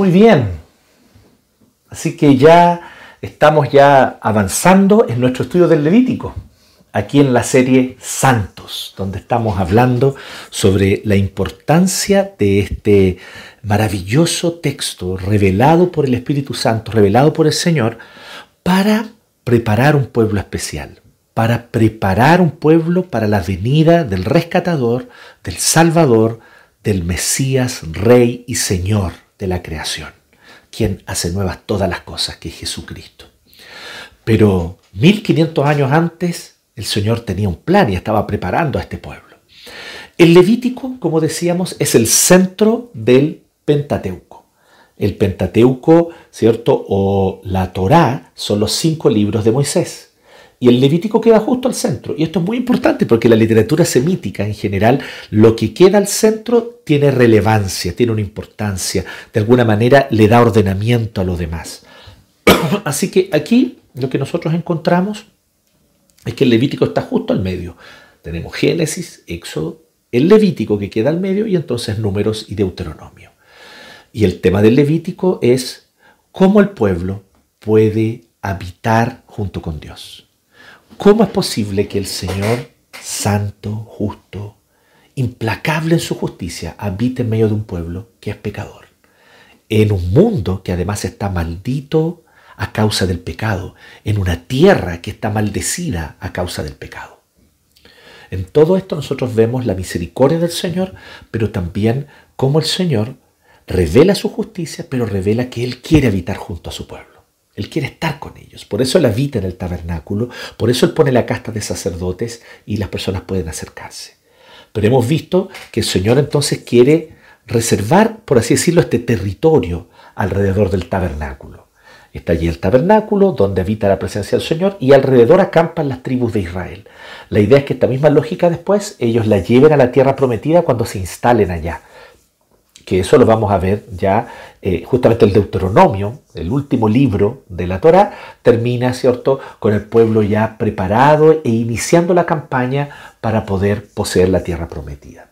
Muy bien. Así que ya estamos ya avanzando en nuestro estudio del Levítico, aquí en la serie Santos, donde estamos hablando sobre la importancia de este maravilloso texto revelado por el Espíritu Santo, revelado por el Señor, para preparar un pueblo especial, para preparar un pueblo para la venida del rescatador, del Salvador, del Mesías, Rey y Señor de la creación, quien hace nuevas todas las cosas, que es Jesucristo. Pero 1500 años antes, el Señor tenía un plan y estaba preparando a este pueblo. El Levítico, como decíamos, es el centro del Pentateuco. El Pentateuco, ¿cierto? O la Torá son los cinco libros de Moisés. Y el Levítico queda justo al centro. Y esto es muy importante porque la literatura semítica en general, lo que queda al centro tiene relevancia, tiene una importancia. De alguna manera le da ordenamiento a lo demás. Así que aquí lo que nosotros encontramos es que el Levítico está justo al medio. Tenemos Génesis, Éxodo, el Levítico que queda al medio y entonces Números y Deuteronomio. Y el tema del Levítico es cómo el pueblo puede habitar junto con Dios. ¿Cómo es posible que el Señor, santo, justo, implacable en su justicia, habite en medio de un pueblo que es pecador? En un mundo que además está maldito a causa del pecado, en una tierra que está maldecida a causa del pecado. En todo esto nosotros vemos la misericordia del Señor, pero también cómo el Señor revela su justicia, pero revela que Él quiere habitar junto a su pueblo. Él quiere estar con ellos. Por eso Él habita en el tabernáculo, por eso Él pone la casta de sacerdotes y las personas pueden acercarse. Pero hemos visto que el Señor entonces quiere reservar, por así decirlo, este territorio alrededor del tabernáculo. Está allí el tabernáculo donde habita la presencia del Señor y alrededor acampan las tribus de Israel. La idea es que esta misma lógica después ellos la lleven a la tierra prometida cuando se instalen allá que eso lo vamos a ver ya, eh, justamente el Deuteronomio, el último libro de la Torah, termina, ¿cierto?, con el pueblo ya preparado e iniciando la campaña para poder poseer la tierra prometida.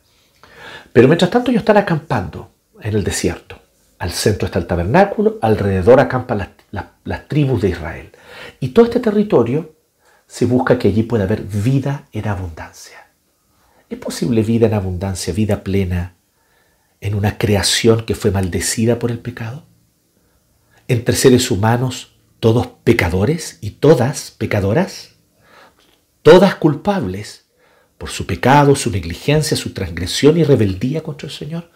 Pero mientras tanto ellos están acampando en el desierto. Al centro está el tabernáculo, alrededor acampan las tribus de Israel. Y todo este territorio se busca que allí pueda haber vida en abundancia. ¿Es posible vida en abundancia, vida plena, en una creación que fue maldecida por el pecado? ¿Entre seres humanos todos pecadores y todas pecadoras? ¿Todas culpables por su pecado, su negligencia, su transgresión y rebeldía contra el Señor?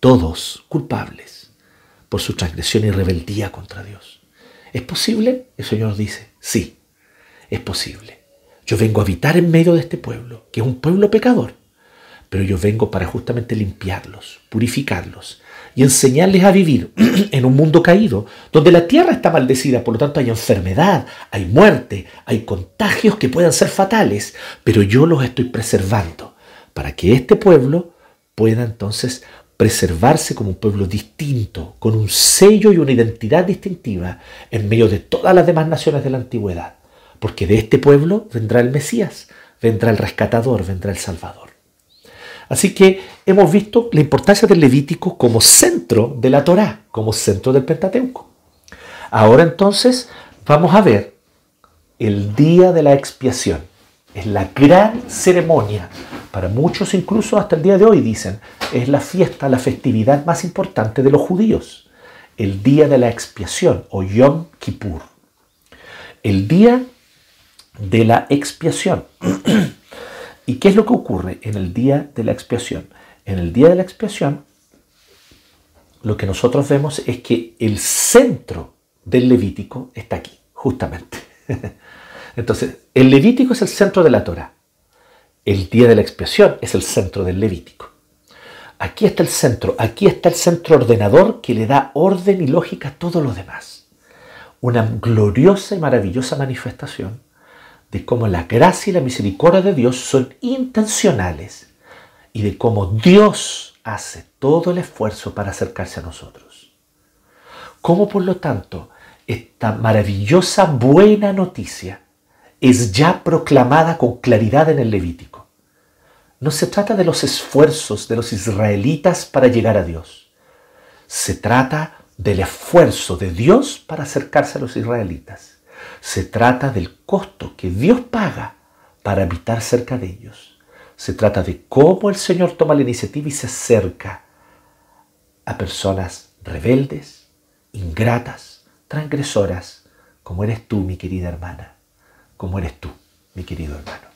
Todos culpables por su transgresión y rebeldía contra Dios. ¿Es posible? El Señor dice, sí, es posible. Yo vengo a habitar en medio de este pueblo, que es un pueblo pecador, pero yo vengo para justamente limpiarlos, purificarlos y enseñarles a vivir en un mundo caído, donde la tierra está maldecida, por lo tanto hay enfermedad, hay muerte, hay contagios que puedan ser fatales, pero yo los estoy preservando para que este pueblo pueda entonces preservarse como un pueblo distinto, con un sello y una identidad distintiva en medio de todas las demás naciones de la antigüedad, porque de este pueblo vendrá el Mesías, vendrá el rescatador, vendrá el Salvador. Así que hemos visto la importancia del Levítico como centro de la Torá, como centro del Pentateuco. Ahora entonces vamos a ver el día de la expiación. Es la gran ceremonia. Para muchos incluso hasta el día de hoy dicen, es la fiesta, la festividad más importante de los judíos. El día de la expiación o Yom Kippur. El día de la expiación. ¿Y qué es lo que ocurre en el día de la expiación? En el día de la expiación, lo que nosotros vemos es que el centro del Levítico está aquí, justamente. Entonces, el Levítico es el centro de la Torah. El día de la expiación es el centro del Levítico. Aquí está el centro, aquí está el centro ordenador que le da orden y lógica a todo lo demás. Una gloriosa y maravillosa manifestación de cómo la gracia y la misericordia de Dios son intencionales y de cómo Dios hace todo el esfuerzo para acercarse a nosotros. Cómo por lo tanto esta maravillosa buena noticia es ya proclamada con claridad en el Levítico. No se trata de los esfuerzos de los israelitas para llegar a Dios. Se trata del esfuerzo de Dios para acercarse a los israelitas. Se trata del costo que Dios paga para habitar cerca de ellos. Se trata de cómo el Señor toma la iniciativa y se acerca a personas rebeldes, ingratas, transgresoras, como eres tú, mi querida hermana, como eres tú, mi querido hermano.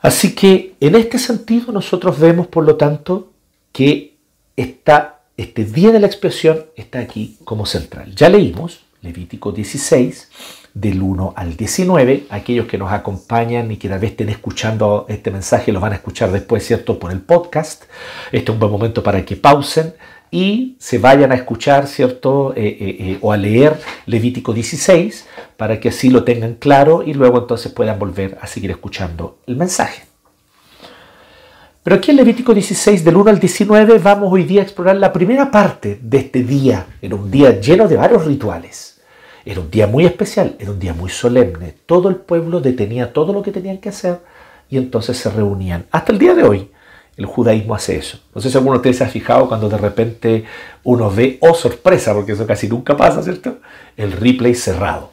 Así que en este sentido nosotros vemos, por lo tanto, que este día de la expiación está aquí como central. Ya leímos Levítico 16, del 1 al 19. Aquellos que nos acompañan y que tal vez estén escuchando este mensaje lo van a escuchar después, ¿cierto?, por el podcast. Este es un buen momento para que pausen y se vayan a escuchar, ¿cierto?, eh, eh, eh, o a leer Levítico 16 para que así lo tengan claro y luego entonces puedan volver a seguir escuchando el mensaje. Pero aquí en Levítico 16, del 1 al 19, vamos hoy día a explorar la primera parte de este día. Era un día lleno de varios rituales. Era un día muy especial, era un día muy solemne. Todo el pueblo detenía todo lo que tenían que hacer y entonces se reunían. Hasta el día de hoy el judaísmo hace eso. No sé si alguno de ustedes se ha fijado cuando de repente uno ve, oh sorpresa, porque eso casi nunca pasa, ¿cierto? El replay cerrado,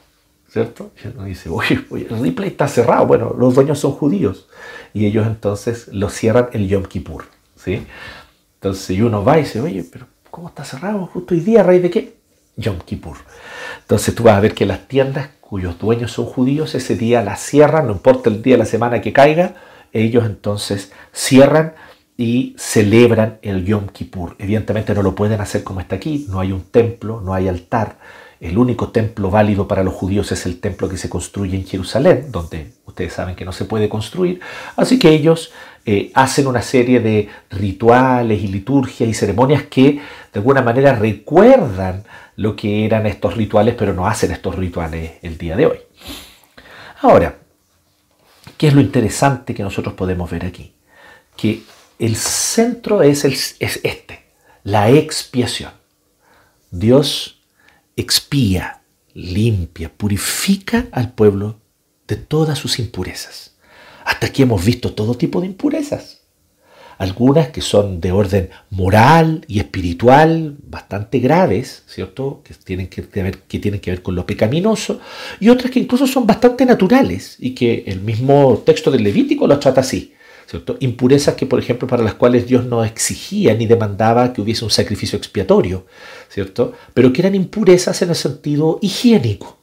¿cierto? Y uno dice, oye, el replay está cerrado. Bueno, los dueños son judíos y ellos entonces lo cierran el Yom Kippur, ¿sí? Entonces uno va y dice, oye, pero ¿cómo está cerrado justo hoy día? ¿A raíz de qué? Yom Kippur. Entonces tú vas a ver que las tiendas cuyos dueños son judíos ese día las cierran, no importa el día de la semana que caiga, ellos entonces cierran y celebran el Yom Kippur. Evidentemente no lo pueden hacer como está aquí, no hay un templo, no hay altar. El único templo válido para los judíos es el templo que se construye en Jerusalén, donde ustedes saben que no se puede construir. Así que ellos eh, hacen una serie de rituales y liturgias y ceremonias que de alguna manera recuerdan lo que eran estos rituales, pero no hacen estos rituales el día de hoy. Ahora, ¿qué es lo interesante que nosotros podemos ver aquí? Que el centro es, es este, la expiación. Dios expía, limpia, purifica al pueblo de todas sus impurezas. Hasta aquí hemos visto todo tipo de impurezas algunas que son de orden moral y espiritual bastante graves, ¿cierto? Que tienen que, ver, que tienen que ver con lo pecaminoso, y otras que incluso son bastante naturales y que el mismo texto del Levítico los trata así. ¿cierto? Impurezas que, por ejemplo, para las cuales Dios no exigía ni demandaba que hubiese un sacrificio expiatorio, ¿cierto? Pero que eran impurezas en el sentido higiénico,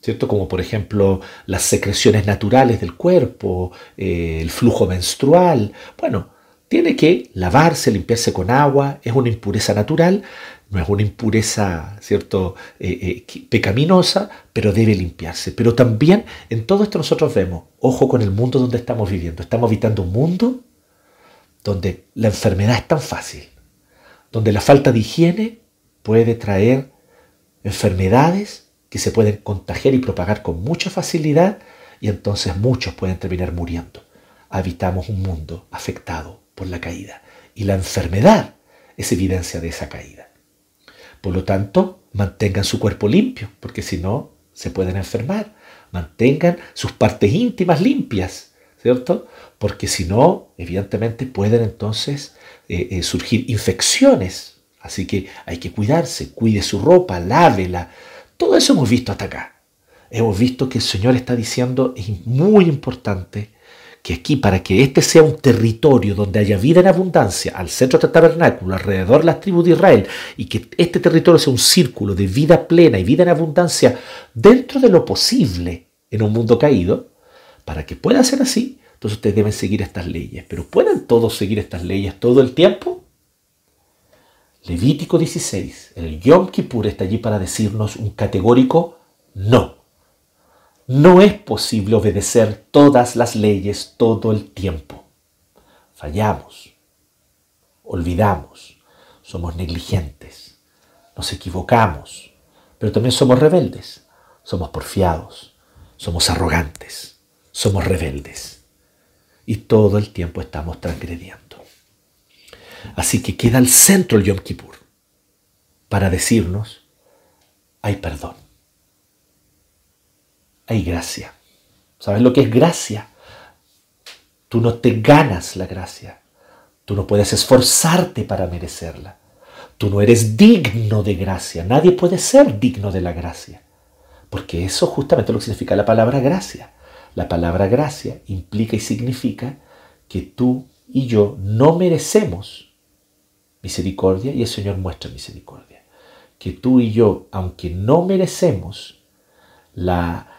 ¿cierto? Como por ejemplo las secreciones naturales del cuerpo, eh, el flujo menstrual. Bueno, tiene que lavarse, limpiarse con agua, es una impureza natural, no es una impureza, ¿cierto?, eh, eh, pecaminosa, pero debe limpiarse. Pero también en todo esto nosotros vemos, ojo con el mundo donde estamos viviendo. Estamos habitando un mundo donde la enfermedad es tan fácil, donde la falta de higiene puede traer enfermedades que se pueden contagiar y propagar con mucha facilidad y entonces muchos pueden terminar muriendo. Habitamos un mundo afectado por la caída. Y la enfermedad es evidencia de esa caída. Por lo tanto, mantengan su cuerpo limpio, porque si no, se pueden enfermar. Mantengan sus partes íntimas limpias, ¿cierto? Porque si no, evidentemente pueden entonces eh, eh, surgir infecciones. Así que hay que cuidarse, cuide su ropa, lávela. Todo eso hemos visto hasta acá. Hemos visto que el Señor está diciendo, es muy importante que aquí para que este sea un territorio donde haya vida en abundancia al centro del tabernáculo, alrededor de las tribus de Israel, y que este territorio sea un círculo de vida plena y vida en abundancia dentro de lo posible en un mundo caído, para que pueda ser así, entonces ustedes deben seguir estas leyes. Pero ¿pueden todos seguir estas leyes todo el tiempo? Levítico 16, el Yom Kippur está allí para decirnos un categórico no. No es posible obedecer todas las leyes todo el tiempo. Fallamos, olvidamos, somos negligentes, nos equivocamos, pero también somos rebeldes, somos porfiados, somos arrogantes, somos rebeldes y todo el tiempo estamos transgrediendo. Así que queda al centro el Yom Kippur para decirnos, hay perdón hay gracia. ¿Sabes lo que es gracia? Tú no te ganas la gracia. Tú no puedes esforzarte para merecerla. Tú no eres digno de gracia. Nadie puede ser digno de la gracia. Porque eso justamente lo que significa la palabra gracia. La palabra gracia implica y significa que tú y yo no merecemos misericordia y el Señor muestra misericordia. Que tú y yo, aunque no merecemos la,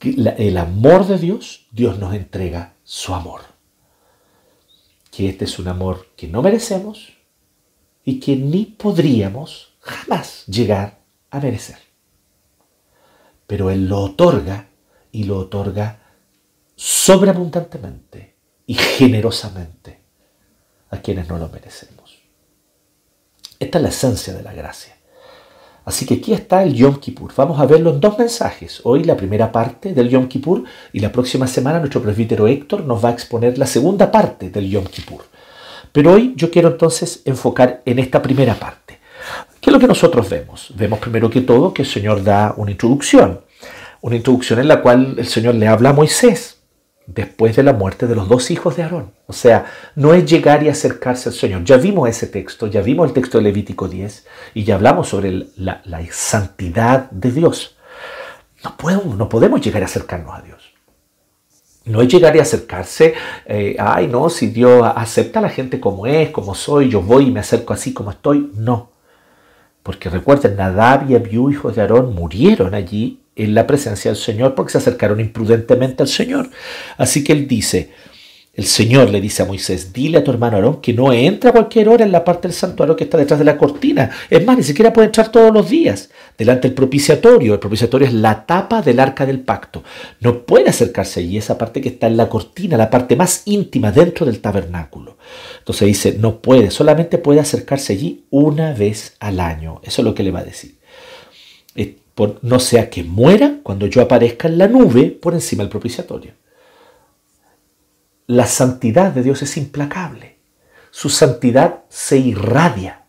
el amor de Dios, Dios nos entrega su amor. Que este es un amor que no merecemos y que ni podríamos jamás llegar a merecer. Pero Él lo otorga y lo otorga sobreabundantemente y generosamente a quienes no lo merecemos. Esta es la esencia de la gracia. Así que aquí está el Yom Kippur. Vamos a verlo en dos mensajes. Hoy la primera parte del Yom Kippur y la próxima semana nuestro presbítero Héctor nos va a exponer la segunda parte del Yom Kippur. Pero hoy yo quiero entonces enfocar en esta primera parte. ¿Qué es lo que nosotros vemos? Vemos primero que todo que el Señor da una introducción. Una introducción en la cual el Señor le habla a Moisés después de la muerte de los dos hijos de Aarón. O sea, no es llegar y acercarse al Señor. Ya vimos ese texto, ya vimos el texto de Levítico 10 y ya hablamos sobre la, santidad de Dios. No podemos, no podemos llegar a acercarnos a Dios. No es llegar y acercarse, eh, ay no, si Dios acepta a la gente como es, como soy, yo voy y me acerco así como estoy. No. Porque recuerden, Nadab y Abiú, hijos de Aarón, murieron allí en la presencia del Señor porque se acercaron imprudentemente al Señor. Así que él dice, el Señor le dice a Moisés, dile a tu hermano Aarón que no entre a cualquier hora en la parte del santuario que está detrás de la cortina. Es más, ni siquiera puede entrar todos los días delante del propiciatorio. El propiciatorio es la tapa del arca del pacto. No puede acercarse allí, esa parte que está en la cortina, la parte más íntima dentro del tabernáculo. Entonces dice, no puede, solamente puede acercarse allí una vez al año. Eso es lo que le va a decir no sea que muera cuando yo aparezca en la nube por encima del propiciatorio. La santidad de Dios es implacable. Su santidad se irradia.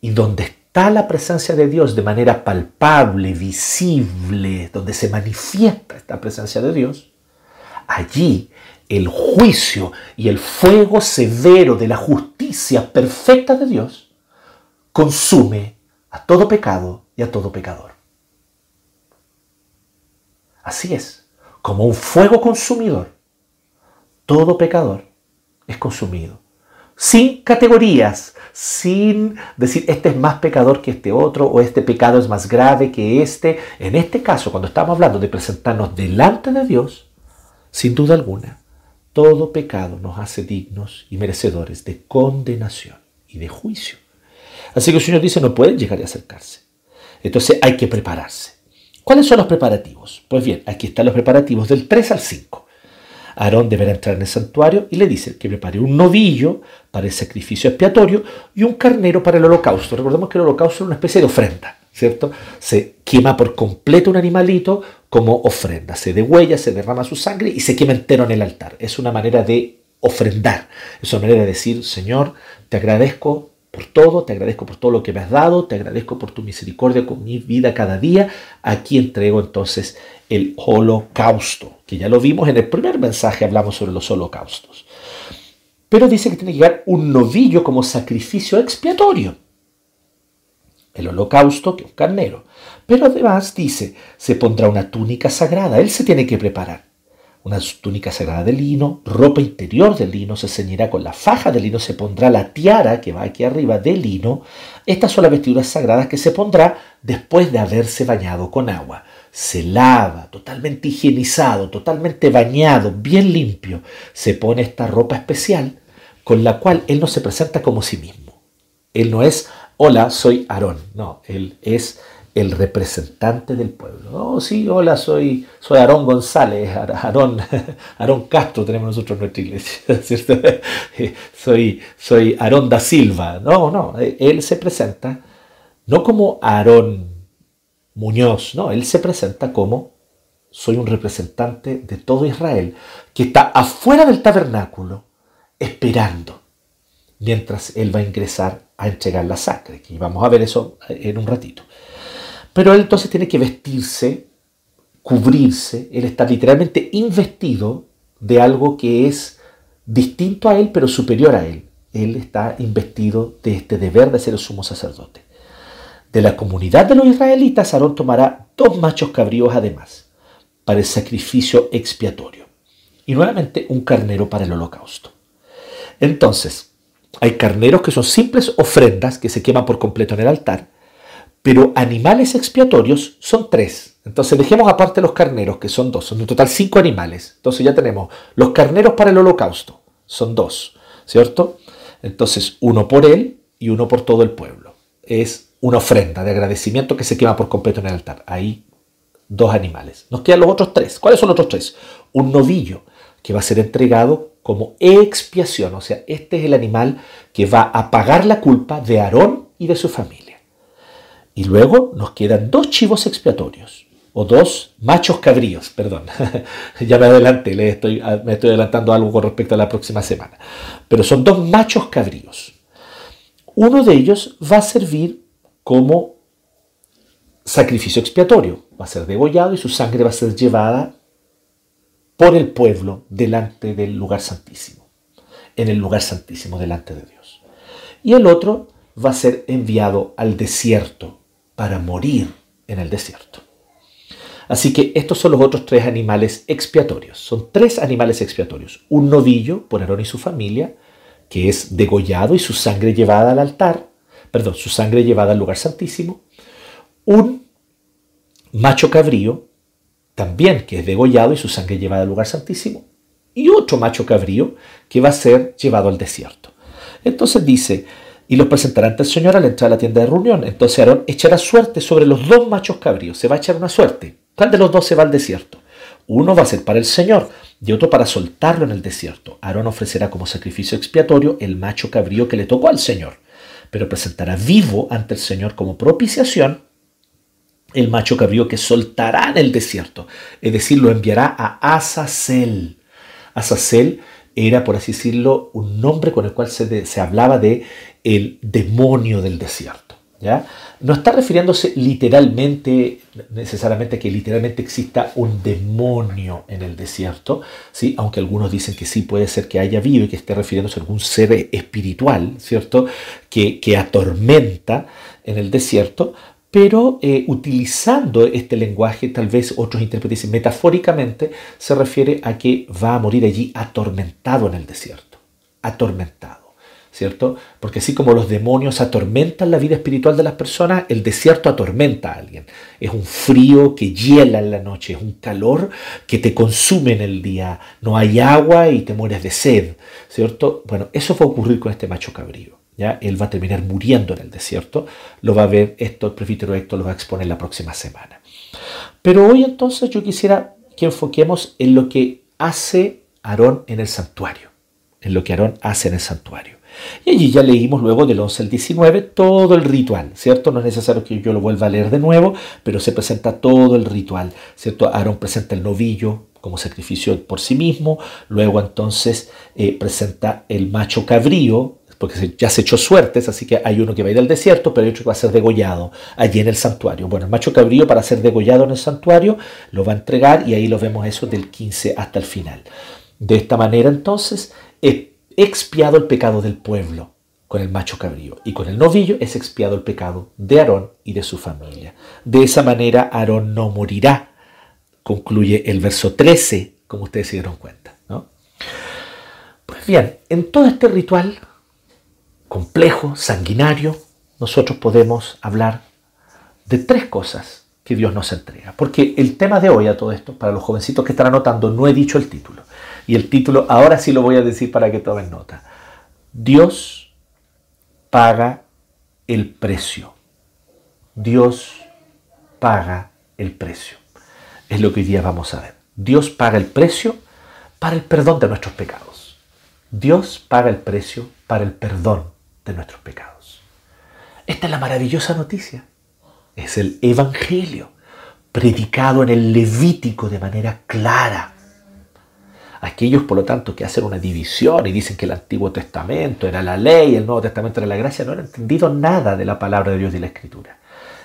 Y donde está la presencia de Dios de manera palpable, visible, donde se manifiesta esta presencia de Dios, allí el juicio y el fuego severo de la justicia perfecta de Dios consume a todo pecado y a todo pecador. Así es, como un fuego consumidor. Todo pecador es consumido. Sin categorías, sin decir este es más pecador que este otro o este pecado es más grave que este. En este caso, cuando estamos hablando de presentarnos delante de Dios, sin duda alguna, todo pecado nos hace dignos y merecedores de condenación y de juicio. Así que el Señor dice, no pueden llegar a acercarse. Entonces hay que prepararse. ¿Cuáles son los preparativos? Pues bien, aquí están los preparativos del 3 al 5. Aarón deberá entrar en el santuario y le dice que prepare un novillo para el sacrificio expiatorio y un carnero para el holocausto. Recordemos que el holocausto es una especie de ofrenda, ¿cierto? Se quema por completo un animalito como ofrenda. Se degüella, se derrama su sangre y se quema entero en el altar. Es una manera de ofrendar. Es una manera de decir, Señor, te agradezco por todo, te agradezco por todo lo que me has dado, te agradezco por tu misericordia con mi vida cada día. Aquí entrego entonces el holocausto, que ya lo vimos en el primer mensaje, hablamos sobre los holocaustos. Pero dice que tiene que llegar un novillo como sacrificio expiatorio. El holocausto, que es un carnero. Pero además dice, se pondrá una túnica sagrada, él se tiene que preparar una túnica sagrada de lino, ropa interior de lino, se ceñirá con la faja de lino, se pondrá la tiara que va aquí arriba de lino. Estas son las vestiduras sagradas que se pondrá después de haberse bañado con agua. Se lava, totalmente higienizado, totalmente bañado, bien limpio. Se pone esta ropa especial con la cual él no se presenta como sí mismo. Él no es, hola, soy Aarón. No, él es el representante del pueblo. Oh, sí, hola, soy, soy Aarón González, Aarón, Aarón Castro tenemos nosotros en nuestra iglesia, ¿cierto? soy, soy Aarón da Silva. No, no, él se presenta no como Aarón Muñoz, no, él se presenta como soy un representante de todo Israel que está afuera del tabernáculo esperando mientras él va a ingresar a entregar la sangre. Y vamos a ver eso en un ratito. Pero él entonces tiene que vestirse, cubrirse, él está literalmente investido de algo que es distinto a él, pero superior a él. él está investido de este deber de ser el sumo sacerdote. De la comunidad de los israelitas, Aarón tomará dos machos cabríos además, para el sacrificio expiatorio. Y nuevamente un carnero para el holocausto. Entonces, hay carneros que son simples ofrendas que se queman por completo en el altar, pero animales expiatorios son tres. Entonces dejemos aparte los carneros, que son dos, son en total cinco animales. Entonces ya tenemos los carneros para el holocausto, son dos, ¿cierto? Entonces uno por él y uno por todo el pueblo. Es una ofrenda de agradecimiento que se quema por completo en el altar. Ahí dos animales. Nos quedan los otros tres. ¿Cuáles son los otros tres? Un novillo que va a ser entregado como expiación. O sea, este es el animal que va a pagar la culpa de Aarón y de su familia. Y luego nos quedan dos chivos expiatorios, o dos machos cabríos, perdón. ya me adelanté, le estoy, me estoy adelantando algo con respecto a la próxima semana. Pero son dos machos cabríos. Uno de ellos va a servir como sacrificio expiatorio. Va a ser degollado y su sangre va a ser llevada por el pueblo delante del lugar santísimo, en el lugar santísimo delante de Dios. Y el otro va a ser enviado al desierto para morir en el desierto. Así que estos son los otros tres animales expiatorios. Son tres animales expiatorios. Un novillo por Aarón y su familia, que es degollado y su sangre llevada al altar, perdón, su sangre llevada al lugar santísimo. Un macho cabrío también que es degollado y su sangre llevada al lugar santísimo, y otro macho cabrío que va a ser llevado al desierto. Entonces dice, y los presentará ante el Señor al entrar a la tienda de reunión. Entonces Aarón echará suerte sobre los dos machos cabríos, se va a echar una suerte. ¿Cuál de los dos se va al desierto? Uno va a ser para el Señor y otro para soltarlo en el desierto. Aarón ofrecerá como sacrificio expiatorio el macho cabrío que le tocó al Señor, pero presentará vivo ante el Señor como propiciación el macho cabrío que soltará en el desierto, es decir, lo enviará a Azazel. Azazel era, por así decirlo, un nombre con el cual se, se hablaba de el demonio del desierto. ¿ya? No está refiriéndose literalmente, necesariamente que literalmente exista un demonio en el desierto, ¿sí? aunque algunos dicen que sí puede ser que haya habido y que esté refiriéndose a algún ser espiritual, ¿cierto? Que, que atormenta en el desierto, pero eh, utilizando este lenguaje, tal vez otros intérpretes metafóricamente, se refiere a que va a morir allí atormentado en el desierto, atormentado, ¿cierto? Porque así como los demonios atormentan la vida espiritual de las personas, el desierto atormenta a alguien. Es un frío que hiela en la noche, es un calor que te consume en el día, no hay agua y te mueres de sed, ¿cierto? Bueno, eso va a ocurrir con este macho cabrío. Él va a terminar muriendo en el desierto. Lo va a ver esto, el presbítero Héctor lo va a exponer la próxima semana. Pero hoy entonces yo quisiera que enfoquemos en lo que hace Aarón en el santuario. En lo que Aarón hace en el santuario. Y allí ya leímos luego del 11 al 19 todo el ritual, ¿cierto? No es necesario que yo lo vuelva a leer de nuevo, pero se presenta todo el ritual, ¿cierto? Aarón presenta el novillo como sacrificio por sí mismo, luego entonces eh, presenta el macho cabrío, porque ya se echó suertes, así que hay uno que va a ir al desierto, pero hay otro que va a ser degollado allí en el santuario. Bueno, el macho cabrío para ser degollado en el santuario lo va a entregar y ahí lo vemos eso del 15 hasta el final. De esta manera entonces es expiado el pecado del pueblo con el macho cabrío y con el novillo es expiado el pecado de Aarón y de su familia. De esa manera Aarón no morirá, concluye el verso 13, como ustedes se dieron cuenta. ¿no? Pues bien, en todo este ritual complejo, sanguinario, nosotros podemos hablar de tres cosas que Dios nos entrega. Porque el tema de hoy a todo esto, para los jovencitos que están anotando, no he dicho el título. Y el título ahora sí lo voy a decir para que tomen nota. Dios paga el precio. Dios paga el precio. Es lo que hoy día vamos a ver. Dios paga el precio para el perdón de nuestros pecados. Dios paga el precio para el perdón de nuestros pecados. Esta es la maravillosa noticia. Es el Evangelio, predicado en el Levítico de manera clara. Aquellos, por lo tanto, que hacen una división y dicen que el Antiguo Testamento era la ley, el Nuevo Testamento era la gracia, no han entendido nada de la palabra de Dios y de la Escritura.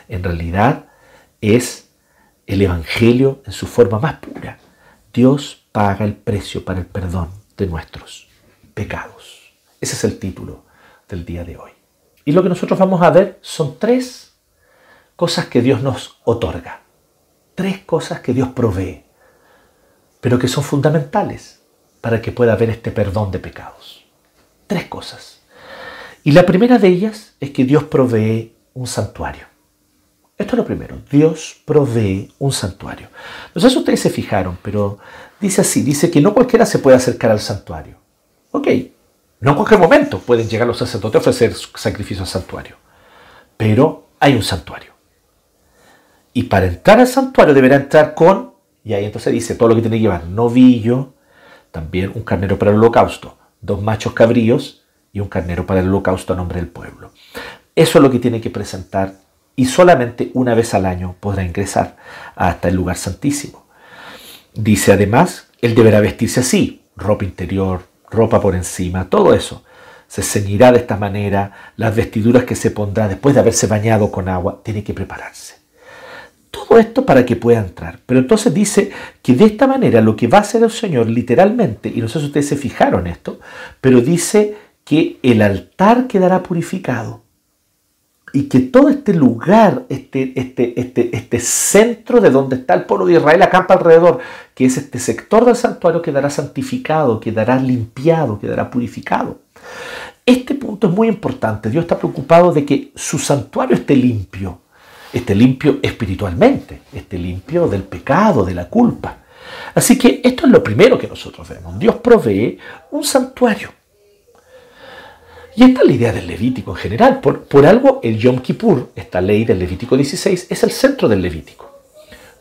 En realidad es el Evangelio en su forma más pura. Dios paga el precio para el perdón de nuestros pecados. Ese es el título del día de hoy. Y lo que nosotros vamos a ver son tres cosas que Dios nos otorga. Tres cosas que Dios provee, pero que son fundamentales para que pueda haber este perdón de pecados. Tres cosas. Y la primera de ellas es que Dios provee un santuario. Esto es lo primero. Dios provee un santuario. No sé si ustedes se fijaron, pero dice así, dice que no cualquiera se puede acercar al santuario. Ok, no en cualquier momento pueden llegar los sacerdotes a ofrecer sacrificio al santuario. Pero hay un santuario. Y para entrar al santuario deberá entrar con, y ahí entonces dice todo lo que tiene que llevar, novillo, también un carnero para el holocausto, dos machos cabríos y un carnero para el holocausto a nombre del pueblo. Eso es lo que tiene que presentar y solamente una vez al año podrá ingresar hasta el lugar santísimo. Dice además, él deberá vestirse así, ropa interior, ropa por encima, todo eso. Se ceñirá de esta manera, las vestiduras que se pondrá después de haberse bañado con agua, tiene que prepararse. Todo esto para que pueda entrar. Pero entonces dice que de esta manera lo que va a hacer el Señor literalmente, y no sé si ustedes se fijaron esto, pero dice que el altar quedará purificado y que todo este lugar, este, este, este, este centro de donde está el pueblo de Israel acampa alrededor, que es este sector del santuario, quedará santificado, quedará limpiado, quedará purificado. Este punto es muy importante. Dios está preocupado de que su santuario esté limpio, esté limpio espiritualmente, esté limpio del pecado, de la culpa. Así que esto es lo primero que nosotros vemos. Dios provee un santuario. Y esta es la idea del Levítico en general. Por, por algo el Yom Kippur, esta ley del Levítico 16, es el centro del Levítico.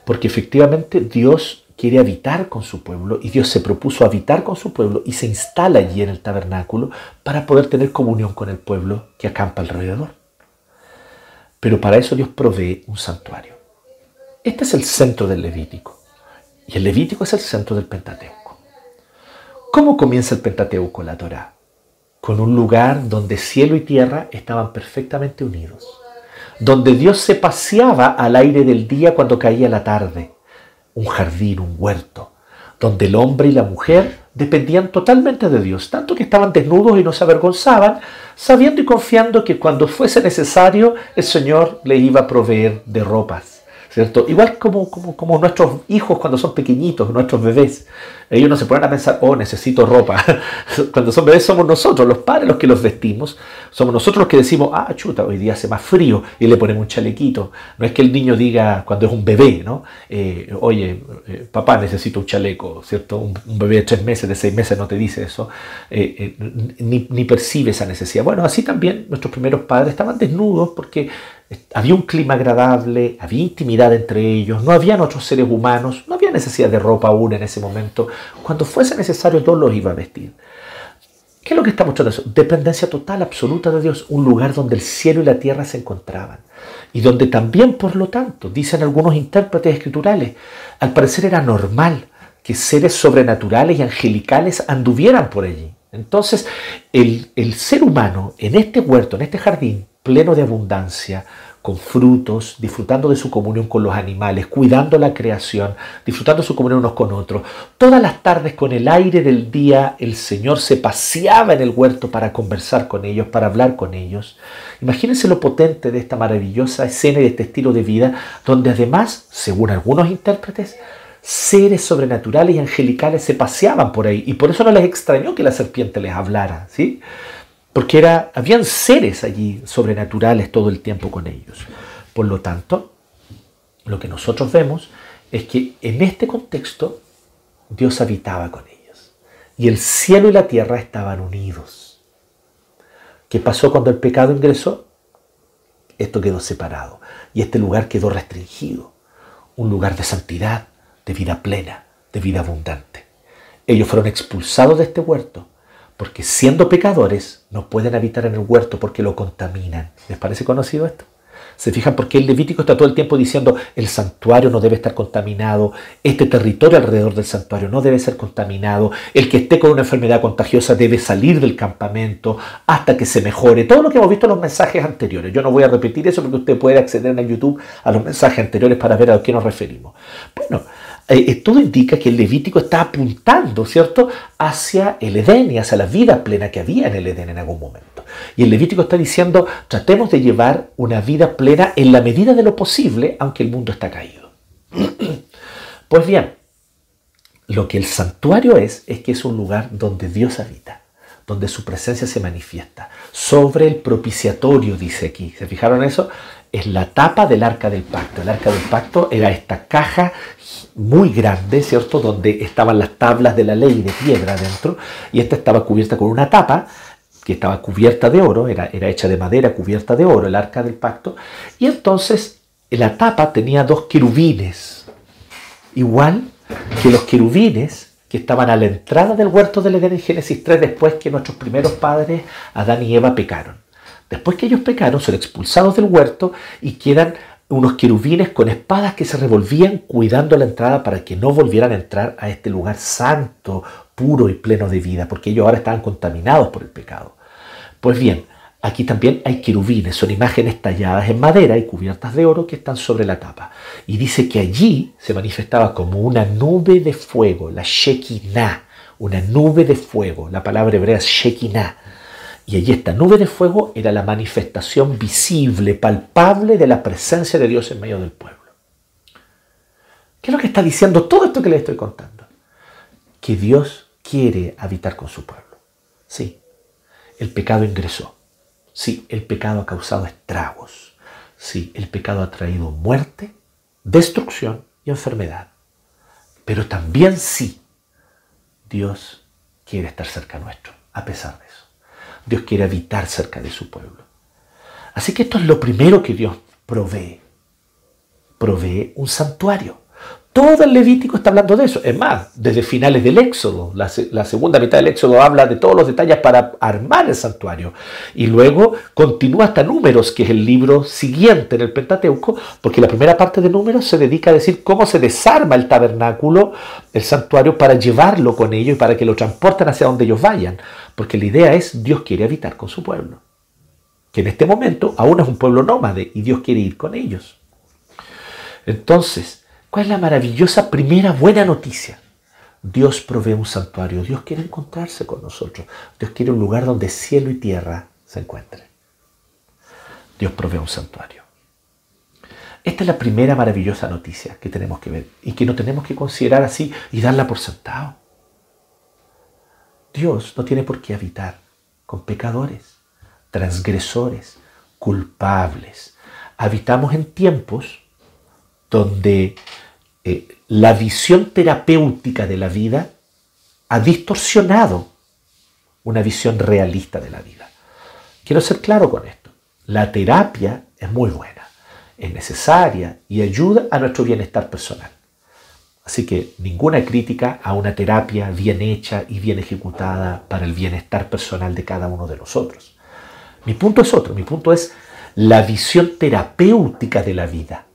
Porque efectivamente Dios quiere habitar con su pueblo y Dios se propuso habitar con su pueblo y se instala allí en el tabernáculo para poder tener comunión con el pueblo que acampa alrededor. Pero para eso Dios provee un santuario. Este es el centro del Levítico. Y el Levítico es el centro del Pentateuco. ¿Cómo comienza el Pentateuco, la Torá? Con un lugar donde cielo y tierra estaban perfectamente unidos, donde Dios se paseaba al aire del día cuando caía la tarde, un jardín, un huerto, donde el hombre y la mujer dependían totalmente de Dios, tanto que estaban desnudos y no se avergonzaban, sabiendo y confiando que cuando fuese necesario el Señor le iba a proveer de ropas ¿cierto? Igual como, como, como, nuestros hijos cuando son pequeñitos, nuestros bebés. Ellos no se ponen a pensar, oh, necesito ropa. cuando son bebés somos nosotros, los padres los que los vestimos. Somos nosotros los que decimos, ah, chuta, hoy día hace más frío y le ponemos un chalequito. No es que el niño diga cuando es un bebé, ¿no? Eh, oye, eh, papá, necesito un chaleco, ¿cierto? Un, bebé de tres meses, de seis meses no te dice eso, eh, ni, ni percibe esa necesidad. Bueno, así también nuestros primeros padres estaban desnudos porque había un clima agradable, había intimidad entre ellos, no habían otros seres humanos, no había necesidad de ropa aún en ese momento. Cuando fuese necesario, Dios los iba a vestir. ¿Qué es lo que está mostrando eso? Dependencia total, absoluta de Dios, un lugar donde el cielo y la tierra se encontraban. Y donde también, por lo tanto, dicen algunos intérpretes escriturales, al parecer era normal que seres sobrenaturales y angelicales anduvieran por allí. Entonces, el, el ser humano en este huerto, en este jardín, pleno de abundancia, con frutos, disfrutando de su comunión con los animales, cuidando la creación, disfrutando su comunión unos con otros. Todas las tardes con el aire del día el Señor se paseaba en el huerto para conversar con ellos, para hablar con ellos. Imagínense lo potente de esta maravillosa escena y de este estilo de vida, donde además, según algunos intérpretes, seres sobrenaturales y angelicales se paseaban por ahí y por eso no les extrañó que la serpiente les hablara, ¿sí? porque era, habían seres allí sobrenaturales todo el tiempo con ellos. Por lo tanto, lo que nosotros vemos es que en este contexto Dios habitaba con ellos y el cielo y la tierra estaban unidos. ¿Qué pasó cuando el pecado ingresó? Esto quedó separado y este lugar quedó restringido, un lugar de santidad, de vida plena, de vida abundante. Ellos fueron expulsados de este huerto porque siendo pecadores no pueden habitar en el huerto porque lo contaminan. ¿Les parece conocido esto? ¿Se fijan por qué el Levítico está todo el tiempo diciendo el santuario no debe estar contaminado, este territorio alrededor del santuario no debe ser contaminado, el que esté con una enfermedad contagiosa debe salir del campamento hasta que se mejore? Todo lo que hemos visto en los mensajes anteriores. Yo no voy a repetir eso porque usted puede acceder en YouTube a los mensajes anteriores para ver a qué nos referimos. Bueno, eh, todo indica que el Levítico está apuntando, ¿cierto?, hacia el Edén y hacia la vida plena que había en el Edén en algún momento. Y el Levítico está diciendo, tratemos de llevar una vida plena en la medida de lo posible, aunque el mundo está caído. pues bien, lo que el santuario es, es que es un lugar donde Dios habita, donde su presencia se manifiesta. Sobre el propiciatorio, dice aquí. ¿Se fijaron eso? Es la tapa del arca del pacto. El arca del pacto era esta caja muy grande, ¿cierto? Donde estaban las tablas de la ley de piedra dentro. Y esta estaba cubierta con una tapa que estaba cubierta de oro, era, era hecha de madera cubierta de oro, el arca del pacto. Y entonces la tapa tenía dos querubines, igual que los querubines que estaban a la entrada del huerto del Edén en Génesis 3 después que nuestros primeros padres, Adán y Eva, pecaron. Después que ellos pecaron, son expulsados del huerto y quedan unos querubines con espadas que se revolvían cuidando la entrada para que no volvieran a entrar a este lugar santo, puro y pleno de vida, porque ellos ahora estaban contaminados por el pecado. Pues bien, Aquí también hay querubines, son imágenes talladas en madera y cubiertas de oro que están sobre la tapa. Y dice que allí se manifestaba como una nube de fuego, la Shekinah, una nube de fuego. La palabra hebrea es Shekinah. Y allí esta nube de fuego era la manifestación visible, palpable de la presencia de Dios en medio del pueblo. ¿Qué es lo que está diciendo todo esto que les estoy contando? Que Dios quiere habitar con su pueblo. Sí, el pecado ingresó Sí, el pecado ha causado estragos. Sí, el pecado ha traído muerte, destrucción y enfermedad. Pero también sí, Dios quiere estar cerca nuestro, a pesar de. Dios quiere habitar cerca de su pueblo. Así que esto es lo primero que Dios provee. Provee un santuario. Todo el Levítico está hablando de eso. Es más, desde finales del Éxodo, la, segunda mitad del Éxodo habla de todos los detalles para armar el santuario. Y luego continúa hasta Números, que es el libro siguiente en el Pentateuco, porque la primera parte de Números se dedica a decir cómo se desarma el tabernáculo, el santuario, para llevarlo con ellos y para que lo transporten hacia donde ellos vayan. Porque la idea es, Dios quiere habitar con su pueblo. Que en este momento aún es un pueblo nómade y Dios quiere ir con ellos. Entonces, ¿Cuál es la maravillosa primera buena noticia? Dios provee un santuario, Dios quiere encontrarse con nosotros, Dios quiere un lugar donde cielo y tierra se encuentren. Dios provee un santuario. Esta es la primera maravillosa noticia que tenemos que ver y que no tenemos que considerar así y darla por sentado. Dios no tiene por qué habitar con pecadores, transgresores, culpables. Habitamos en tiempos donde eh, la visión terapéutica de la vida ha distorsionado una visión realista de la vida. Quiero ser claro con esto. La terapia es muy buena, es necesaria y ayuda a nuestro bienestar personal. Así que ninguna crítica a una terapia bien hecha y bien ejecutada para el bienestar personal de cada uno de nosotros. Mi punto es otro, mi punto es la visión terapéutica de la vida.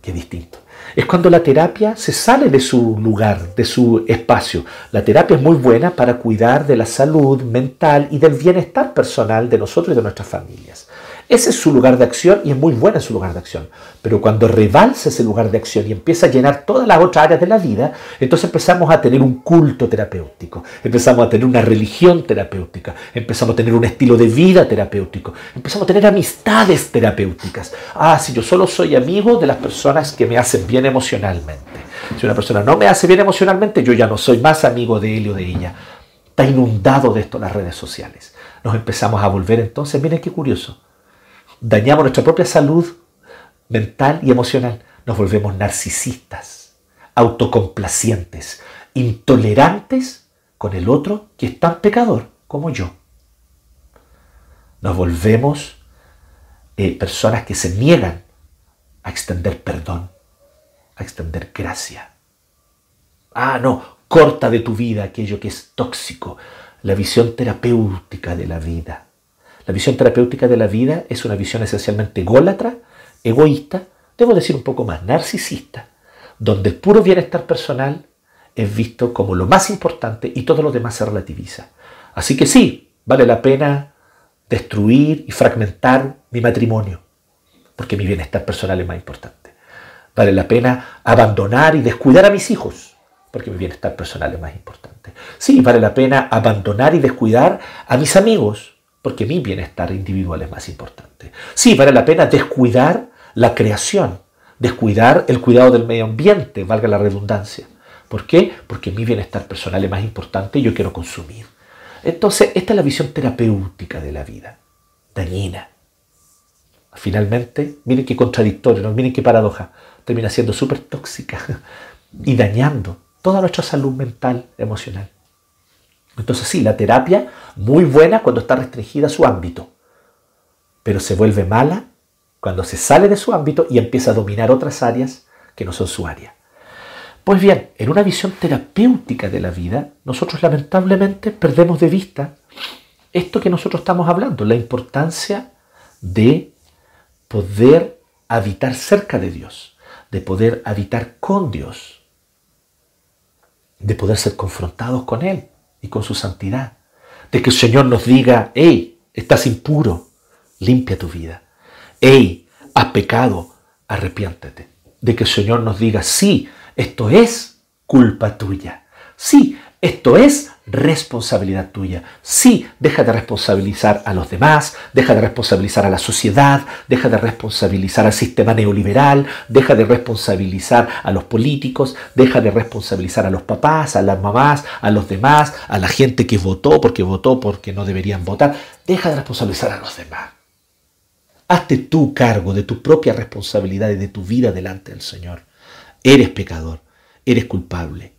Qué distinto es cuando la terapia se sale de su lugar, de su espacio. La terapia es muy buena para cuidar de la salud mental y del bienestar personal de nosotros y de nuestras familias. Ese es su lugar de acción y es muy buena su lugar de acción. Pero cuando rebalsa ese lugar de acción y empieza a llenar todas las otras áreas de la vida, entonces empezamos a tener un culto terapéutico, empezamos a tener una religión terapéutica, empezamos a tener un estilo de vida terapéutico, empezamos a tener amistades terapéuticas. Ah, si yo solo soy amigo de las personas que me hacen bien emocionalmente. Si una persona no me hace bien emocionalmente, yo ya no soy más amigo de él o de ella. Está inundado de esto las redes sociales. Nos empezamos a volver entonces, miren qué curioso, dañamos nuestra propia salud mental y emocional. Nos volvemos narcisistas, autocomplacientes, intolerantes con el otro que es tan pecador como yo. Nos volvemos eh, personas que se niegan a extender perdón, a extender gracia. Ah, no, corta de tu vida aquello que es tóxico, la visión terapéutica de la vida. La visión terapéutica de la vida es una visión esencialmente ególatra, egoísta, debo decir un poco más, narcisista, donde el puro bienestar personal es visto como lo más importante y todo lo demás se relativiza. Así que sí, vale la pena destruir y fragmentar mi matrimonio, porque mi bienestar personal es más importante. Vale la pena abandonar y descuidar a mis hijos, porque mi bienestar personal es más importante. Sí, vale la pena abandonar y descuidar a mis amigos, porque mi bienestar individual es más importante. Sí, vale la pena descuidar la creación, descuidar el cuidado del medio ambiente, valga la redundancia. ¿Por qué? Porque mi bienestar personal es más importante y yo quiero consumir. Entonces, esta es la visión terapéutica de la vida, dañina. Finalmente, miren qué contradictorio, miren qué paradoja, termina siendo súper tóxica y dañando toda nuestra salud mental, emocional. Entonces sí, la terapia, muy buena cuando está restringida a su ámbito, pero se vuelve mala cuando se sale de su ámbito y empieza a dominar otras áreas que no son su área. Pues bien, en una visión terapéutica de la vida, nosotros lamentablemente perdemos de vista esto que nosotros estamos hablando, la importancia de poder habitar cerca de Dios, de poder habitar con Dios, de poder ser confrontados con Él y con su santidad, de que el Señor nos diga, hey, estás impuro, limpia tu vida, hey, has pecado, arrepiéntete, de que el Señor nos diga, sí, esto es culpa tuya, sí, esto es responsabilidad tuya. Sí, deja de responsabilizar a los demás, deja de responsabilizar a la sociedad, deja de responsabilizar al sistema neoliberal, deja de responsabilizar a los políticos, deja de responsabilizar a los papás, a las mamás, a los demás, a la gente que votó porque votó porque no deberían votar. Deja de responsabilizar a los demás. Hazte tú cargo de tu propia responsabilidad y de tu vida delante del Señor. Eres pecador, eres culpable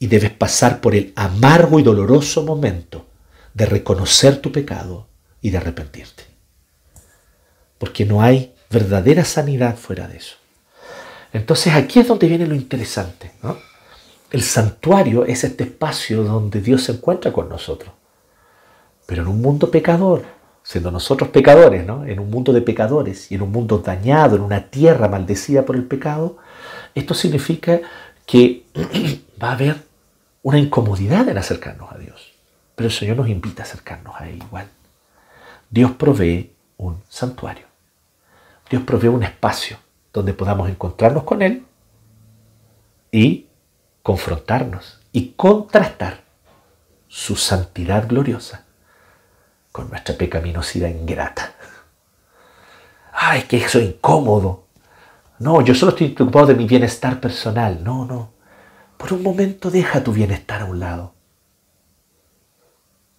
y debes pasar por el amargo y doloroso momento de reconocer tu pecado y de arrepentirte. Porque no hay verdadera sanidad fuera de eso. Entonces aquí es donde viene lo interesante. El santuario es este espacio donde Dios se encuentra con nosotros. Pero en un mundo pecador, siendo nosotros pecadores, en un mundo de pecadores y en un mundo dañado, en una tierra maldecida por el pecado, esto significa que va a haber una incomodidad en acercarnos a Dios. Pero el Señor nos invita a acercarnos a Él igual. Dios provee un santuario. Dios provee un espacio donde podamos encontrarnos con Él y confrontarnos y contrastar su santidad gloriosa con nuestra pecaminosidad ingrata. Ay, que eso es incómodo. No, yo solo estoy preocupado de mi bienestar personal. No, no. Por un momento deja tu bienestar a un lado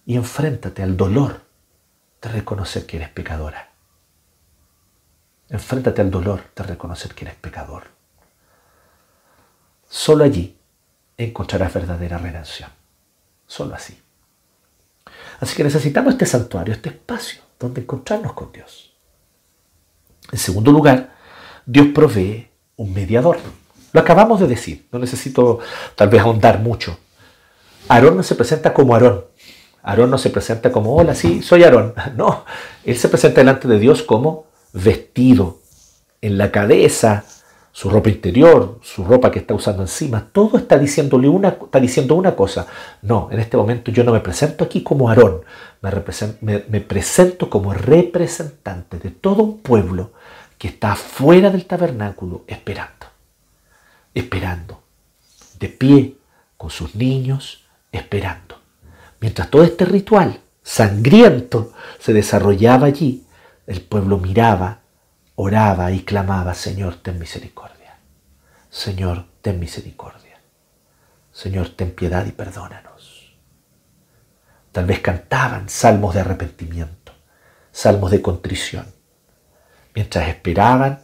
y enfréntate al dolor de reconocer que eres pecadora. Enfréntate al dolor de reconocer que eres pecador. Solo allí encontrarás verdadera redención. Solo así. Así que necesitamos este santuario, este espacio donde encontrarnos con Dios. En segundo lugar, Dios provee un mediador. Lo acabamos de decir, no necesito tal vez ahondar mucho. Aarón no se presenta como Aarón. Aarón no se presenta como, hola, sí, soy Aarón. No, él se presenta delante de Dios como vestido, en la cabeza, su ropa interior, su ropa que está usando encima, todo está una, está diciendo una cosa. No, en este momento yo no me presento aquí como Aarón, me, me presento como representante de todo un pueblo que está fuera del tabernáculo esperando esperando, de pie, con sus niños, esperando. Mientras todo este ritual sangriento se desarrollaba allí, el pueblo miraba, oraba y clamaba, Señor, ten misericordia. Señor, ten misericordia. Señor, ten piedad y perdónanos. Tal vez cantaban salmos de arrepentimiento, salmos de contrición. Mientras esperaban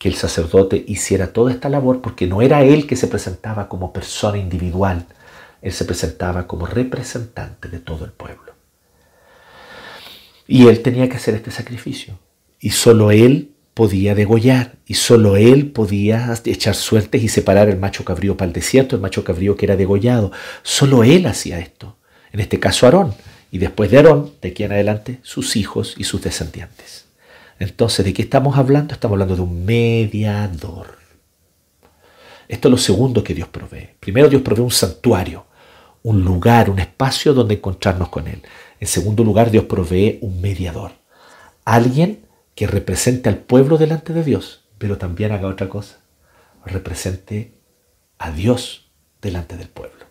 que el sacerdote hiciera toda esta labor porque no era él que se presentaba como persona individual, él se presentaba como representante de todo el pueblo. Y él tenía que hacer este sacrificio. Y solo él podía degollar, y solo él podía echar suertes y separar el macho cabrío para el desierto, el macho cabrío que era degollado. Solo él hacía esto. En este caso Aarón. Y después de Aarón, de aquí en adelante, sus hijos y sus descendientes. Entonces, ¿de qué estamos hablando? Estamos hablando de un mediador. Esto es lo segundo que Dios provee. Primero Dios provee un santuario, un lugar, un espacio donde encontrarnos con Él. En segundo lugar, Dios provee un mediador. Alguien que represente al pueblo delante de Dios, pero también haga otra cosa. represente a Dios delante del pueblo.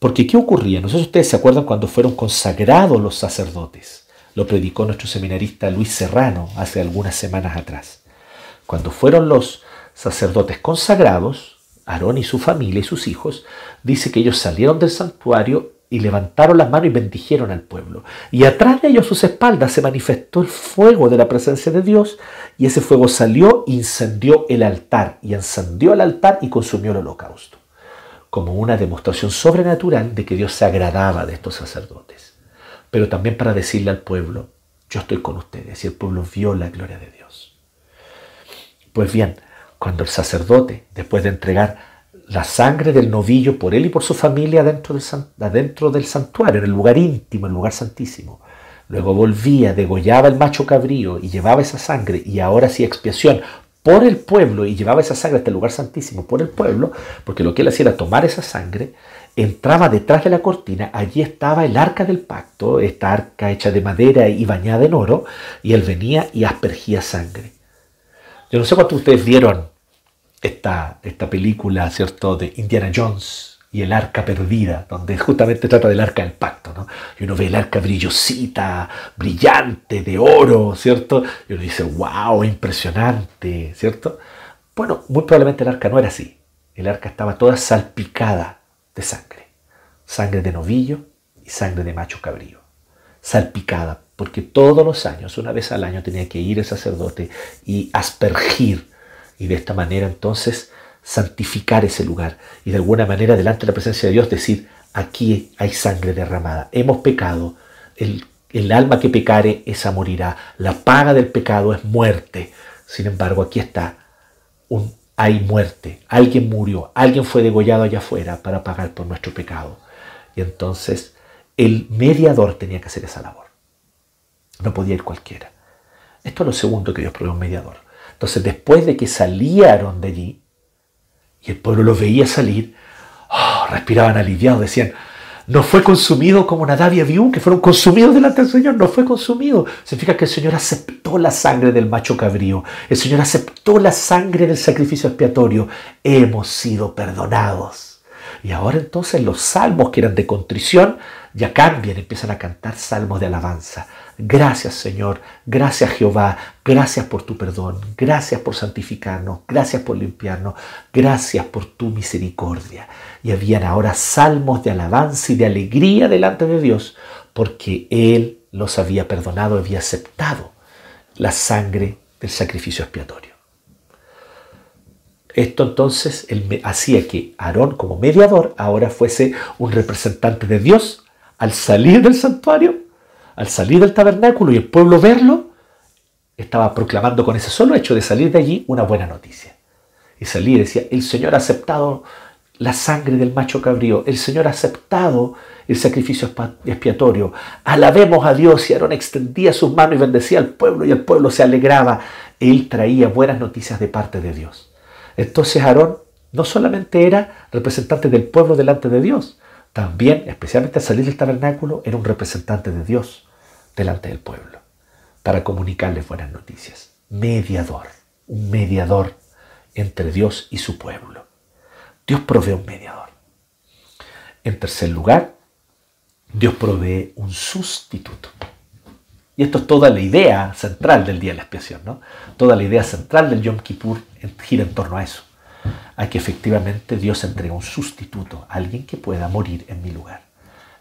Porque ¿qué ocurría? No sé si ustedes se acuerdan cuando fueron consagrados los sacerdotes. Lo predicó nuestro seminarista Luis Serrano hace algunas semanas atrás. Cuando fueron los sacerdotes consagrados, Aarón y su familia y sus hijos, dice que ellos salieron del santuario y levantaron las manos y bendijeron al pueblo. Y atrás de ellos, sus espaldas, se manifestó el fuego de la presencia de Dios, y ese fuego salió, incendió el altar, y encendió el altar y consumió el holocausto, como una demostración sobrenatural de que Dios se agradaba de estos sacerdotes. Pero también para decirle al pueblo, yo estoy con ustedes, y el pueblo vio la gloria de Dios. Pues bien, cuando el sacerdote, después de entregar la sangre del novillo por él y por su familia dentro del, del santuario, en el lugar íntimo, el lugar santísimo. Luego volvía, degollaba el macho cabrío y llevaba esa sangre y ahora hacía expiación por el pueblo y llevaba esa sangre hasta el lugar santísimo por el pueblo, porque lo que él hacía era tomar esa sangre, entraba detrás de la cortina, allí estaba el arca del pacto, esta arca hecha de madera y bañada en oro, y él venía y aspergía sangre. Yo no sé cuántos ustedes vieron esta, esta película, ¿cierto?, de Indiana Jones y el arca perdida, donde justamente trata del arca del pacto, ¿no? Y uno ve el arca brillosita, brillante, de oro, ¿cierto? Y uno dice, wow, impresionante, ¿cierto? Bueno, muy probablemente el arca no era así. El arca estaba toda salpicada de sangre. Sangre de novillo y sangre de macho cabrío. Salpicada, porque todos los años, una vez al año, tenía que ir el sacerdote y aspergir y de esta manera entonces santificar ese lugar y de alguna manera delante de la presencia de Dios decir, aquí hay sangre derramada, hemos pecado, el, el alma que pecare, esa morirá, la paga del pecado es muerte, sin embargo aquí está, un, hay muerte, alguien murió, alguien fue degollado allá afuera para pagar por nuestro pecado. Y entonces el mediador tenía que hacer esa labor. No podía ir cualquiera. Esto es lo segundo que Dios provee un mediador. Entonces, después de que salieron de allí, y el pueblo los veía salir, oh, respiraban aliviados, decían, no fue consumido como Nadab y Abiú, que fueron consumidos delante del Señor, no fue consumido. Significa que el Señor aceptó la sangre del macho cabrío, el Señor aceptó la sangre del sacrificio expiatorio, hemos sido perdonados. Y ahora entonces los salmos que eran de contrición ya cambian, empiezan a cantar salmos de alabanza. Gracias Señor, gracias Jehová, gracias por tu perdón, gracias por santificarnos, gracias por limpiarnos, gracias por tu misericordia. Y habían ahora salmos de alabanza y de alegría delante de Dios, porque Él los había perdonado, había aceptado la sangre del sacrificio expiatorio. Esto entonces hacía que Aarón como mediador ahora fuese un representante de Dios al salir del santuario al salir del tabernáculo y el pueblo verlo, estaba proclamando con ese solo hecho de salir de allí una buena noticia. Y salía y decía, el Señor ha aceptado la sangre del macho cabrío, el Señor ha aceptado el sacrificio expiatorio, alabemos a Dios y Aarón extendía sus manos y bendecía al pueblo y el pueblo se alegraba. Él traía buenas noticias de parte de Dios. Entonces Aarón no solamente era representante del pueblo delante de Dios, también, especialmente al salir del tabernáculo, era un representante de Dios delante del pueblo para comunicarles buenas noticias. Mediador, un mediador entre Dios y su pueblo. Dios provee un mediador. En tercer lugar, Dios provee un sustituto. Y esto es toda la idea central del día de la expiación, ¿no? Toda la idea central del Yom Kippur gira en torno a eso a que efectivamente Dios entrega un sustituto, alguien que pueda morir en mi lugar.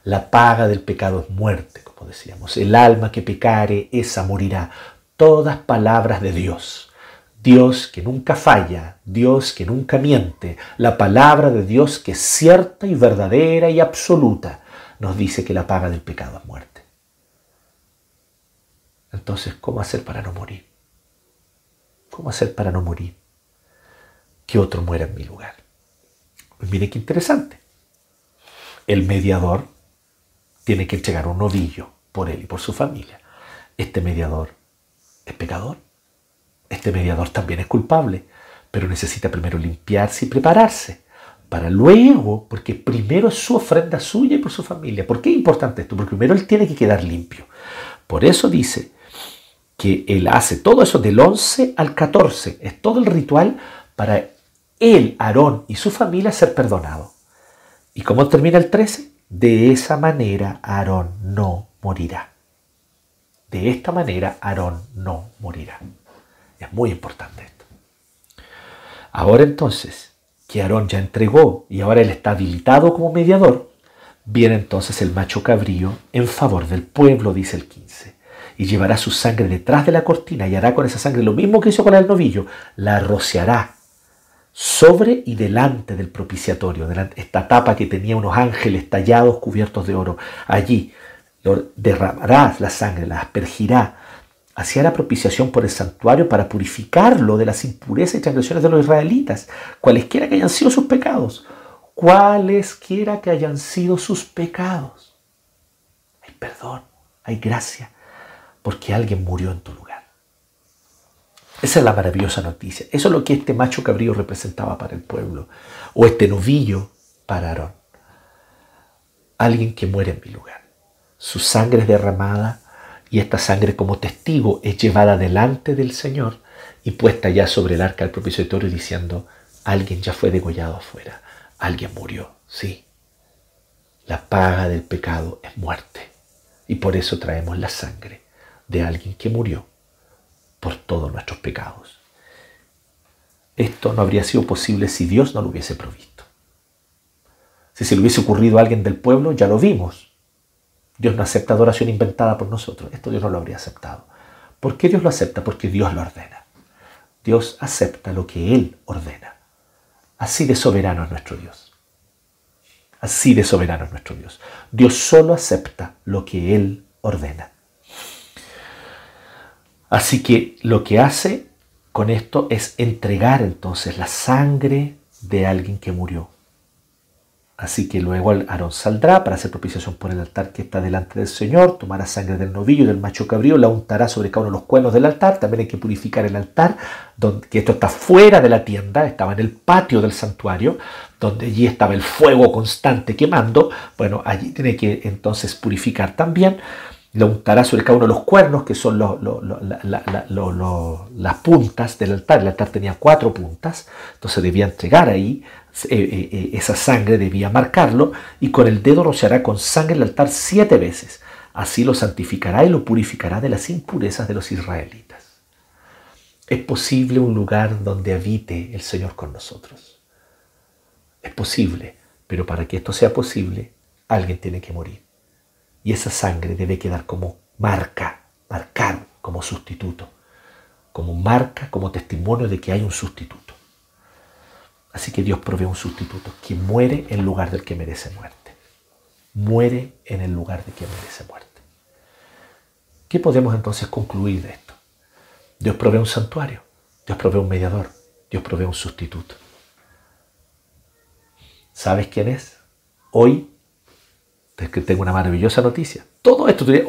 La paga del pecado es muerte, como decíamos. El alma que pecare, esa morirá. Todas palabras de Dios. Dios que nunca falla, Dios que nunca miente, la palabra de Dios que es cierta y verdadera y absoluta, nos dice que la paga del pecado es muerte. Entonces, ¿cómo hacer para no morir? ¿Cómo hacer para no morir? que otro muera en mi lugar. Pues mire qué interesante. El mediador tiene que entregar un novillo por él y por su familia. Este mediador es pecador. Este mediador también es culpable, pero necesita primero limpiarse y prepararse para luego, porque primero es su ofrenda suya y por su familia. ¿Por qué es importante esto? Porque primero él tiene que quedar limpio. Por eso dice que él hace todo eso del 11 al 14, es todo el ritual para él, Aarón y su familia ser perdonados. ¿Y cómo termina el 13? De esa manera Aarón no morirá. De esta manera Aarón no morirá. Es muy importante esto. Ahora entonces, que Aarón ya entregó y ahora él está habilitado como mediador, viene entonces el macho cabrío en favor del pueblo, dice el 15, y llevará su sangre detrás de la cortina y hará con esa sangre lo mismo que hizo con el novillo, la rociará sobre y delante del propiciatorio, esta tapa que tenía unos ángeles tallados cubiertos de oro. Allí derramará la sangre, la aspergirá hacía la propiciación por el santuario para purificarlo de las impurezas y transgresiones de los israelitas, cualesquiera que hayan sido sus pecados, cualesquiera que hayan sido sus pecados. Hay perdón, hay gracia, porque alguien murió en tu lugar. Esa es la maravillosa noticia. Eso es lo que este macho cabrío representaba para el pueblo, o este novillo para Aarón. Alguien que muere en mi lugar. Su sangre es derramada y esta sangre como testigo es llevada delante del Señor y puesta ya sobre el arca del propiciatorio diciendo, alguien ya fue degollado afuera, alguien murió, sí. La paga del pecado es muerte y por eso traemos la sangre de alguien que murió por todos nuestros pecados. Esto no habría sido posible si Dios no lo hubiese provisto. Si se le hubiese ocurrido a alguien del pueblo, ya lo vimos, Dios no acepta adoración inventada por nosotros. Esto Dios no lo habría aceptado. ¿Por qué Dios lo acepta? Porque Dios lo ordena. Dios acepta lo que Él ordena. Así de soberano es nuestro Dios. Así de soberano es nuestro Dios. Dios solo acepta lo que Él ordena. Así que lo que hace con esto es entregar entonces la sangre de alguien que murió Así que luego Aarón saldrá para hacer propiciación por el altar que está delante del Señor, tomará sangre del novillo y del macho cabrío, la untará sobre cada uno de los cuernos del altar. También hay que purificar el altar, que esto está fuera de la tienda, estaba en el patio del santuario, donde allí estaba el fuego constante quemando. Bueno, allí tiene que entonces purificar también. La untará sobre cada uno de los cuernos, que son las puntas del altar. El altar tenía cuatro puntas, entonces debía entregar ahí eh, eh, eh, esa sangre debía marcarlo y con el dedo rociará con sangre el altar siete veces. Así lo santificará y lo purificará de las impurezas de los israelitas. Es posible un lugar donde habite el Señor con nosotros. Es posible, pero para que esto sea posible, alguien tiene que morir. Y esa sangre debe quedar como marca, marcar como sustituto, como marca, como testimonio de que hay un sustituto. Así que Dios provee un sustituto que muere en lugar del que merece muerte. Muere en el lugar de quien merece muerte. ¿Qué podemos entonces concluir de esto? Dios provee un santuario, Dios provee un mediador, Dios provee un sustituto. ¿Sabes quién es? Hoy tengo una maravillosa noticia. Todo esto, tú dirías,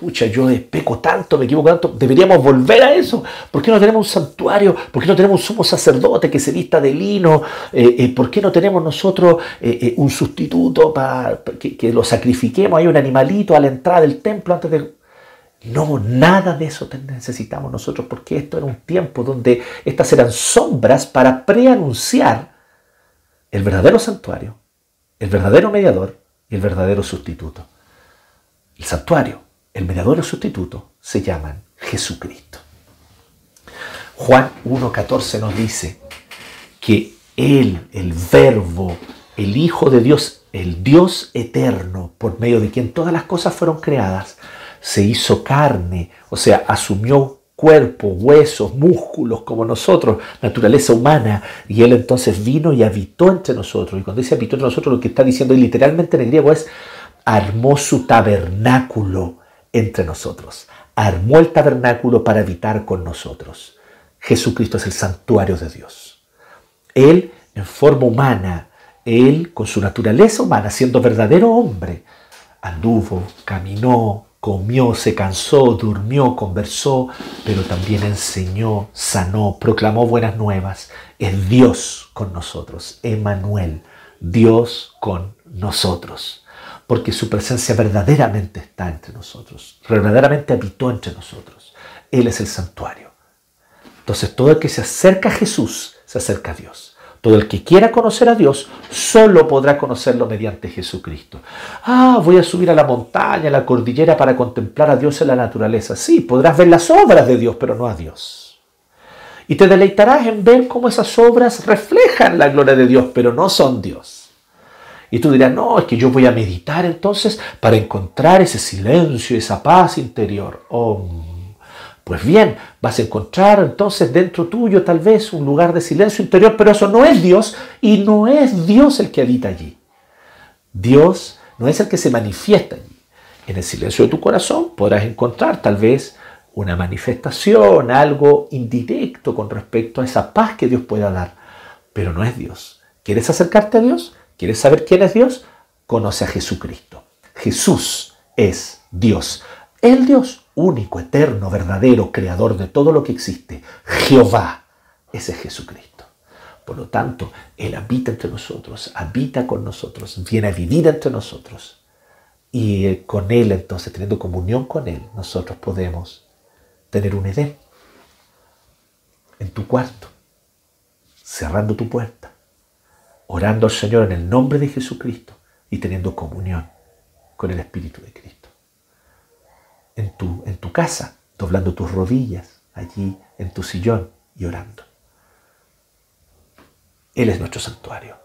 pucha, yo peco tanto, me equivoco tanto, deberíamos volver a eso. ¿Por qué no tenemos un santuario? ¿Por qué no tenemos un sumo sacerdote que se vista de lino? Eh, eh, ¿Por qué no tenemos nosotros eh, un sustituto para que, lo sacrifiquemos? Hay un animalito a la entrada del templo antes de... No, nada de eso necesitamos nosotros, porque esto era un tiempo donde estas eran sombras para preanunciar el verdadero santuario, el verdadero mediador y el verdadero sustituto. El santuario el mediador sustituto se llaman Jesucristo. Juan 1.14 nos dice que Él, el Verbo, el Hijo de Dios, el Dios eterno, por medio de quien todas las cosas fueron creadas, se hizo carne, o sea, asumió cuerpo, huesos, músculos como nosotros, naturaleza humana, y Él entonces vino y habitó entre nosotros. Y cuando dice habitó entre nosotros, lo que está diciendo literalmente en el griego es armó su tabernáculo entre nosotros. Armó el tabernáculo para habitar con nosotros. Jesucristo es el santuario de Dios. Él en forma humana, Él con su naturaleza humana, siendo verdadero hombre, anduvo, caminó, comió, se cansó, durmió, conversó, pero también enseñó, sanó, proclamó buenas nuevas. Es Dios con nosotros, Emanuel, Dios con nosotros porque su presencia verdaderamente está entre nosotros, verdaderamente habitó entre nosotros. Él es el santuario, Entonces todo el que se acerca a Jesús se acerca a Dios. Todo el que quiera conocer a Dios solo podrá conocerlo mediante Jesucristo. Ah, voy a subir a la montaña, a la cordillera para contemplar a Dios en la naturaleza. Sí, podrás ver las obras de Dios, pero no a Dios. Y te deleitarás en ver cómo esas obras reflejan la gloria de Dios, pero no son Dios. Y tú dirás, no, es que yo voy a meditar entonces para encontrar ese silencio, esa paz interior. Oh, pues bien, vas a encontrar entonces dentro tuyo tal vez un lugar de silencio interior, pero eso no es Dios y no es Dios el que habita allí. Dios no es el que se manifiesta allí. En el silencio de tu corazón podrás encontrar tal vez una manifestación, algo indirecto con respecto a esa paz que Dios pueda dar, pero no es Dios. ¿Quieres acercarte a Dios? ¿Quieres saber quién es Dios? Conoce a Jesucristo. Jesús es Dios. El Dios único, eterno, verdadero, creador de todo lo que existe, Jehová, ese es Jesucristo. Por lo tanto, Él habita entre nosotros, habita con nosotros, viene a vivir entre nosotros. Y eh, con Él, entonces, teniendo comunión con Él, nosotros podemos tener un Edén en tu cuarto, cerrando tu puerta, orando al Señor en el nombre de Jesucristo y teniendo comunión con el Espíritu de Cristo en tu, en tu casa, doblando tus rodillas allí en tu sillón y orando. Él es nuestro santuario.